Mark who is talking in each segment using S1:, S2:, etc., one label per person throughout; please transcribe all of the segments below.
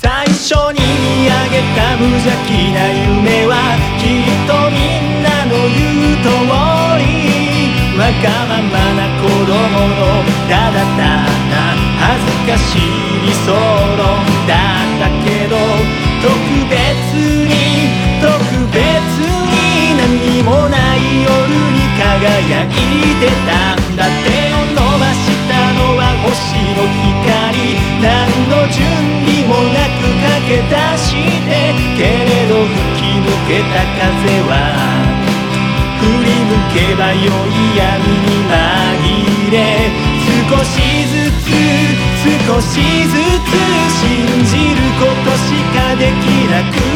S1: 最初に見上げた無邪気な夢はきっとみんなの言う通りわがままな。子供のただただ恥ずかしい。理想論だったけど特別に特別に何もない夜に輝いてたんだ手を伸ばしたのは星の光。何の準備もなく駆け出してけれど吹き抜けた風は振り向けば良い闇に紛れ少しずつ少しずつ信じることしかできなく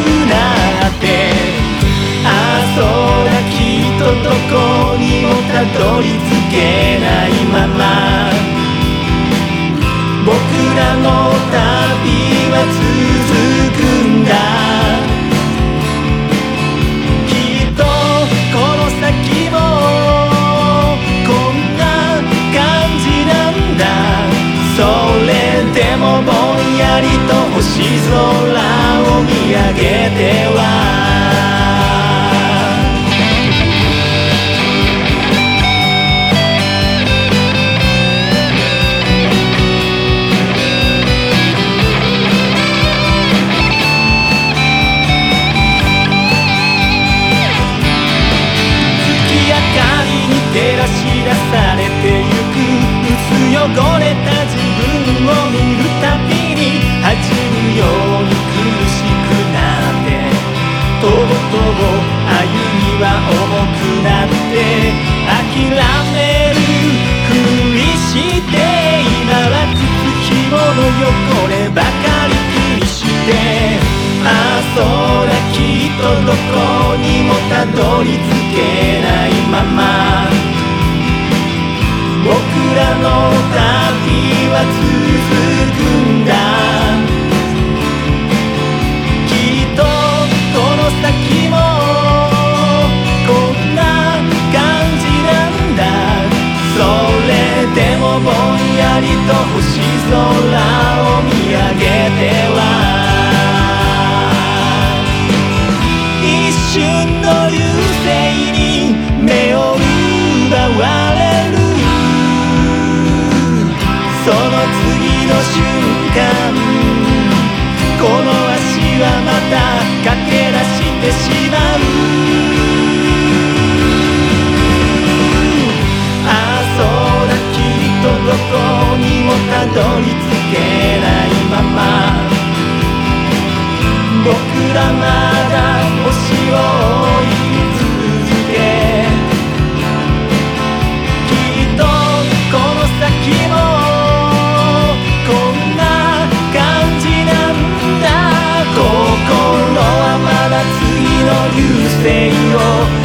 S1: りと星空を見上げてはたどり着けないまま瞬間この足はまた駆け出してしまう。ああそうだきっとどこにもたどり着けないまま。僕らまだ星をなんだ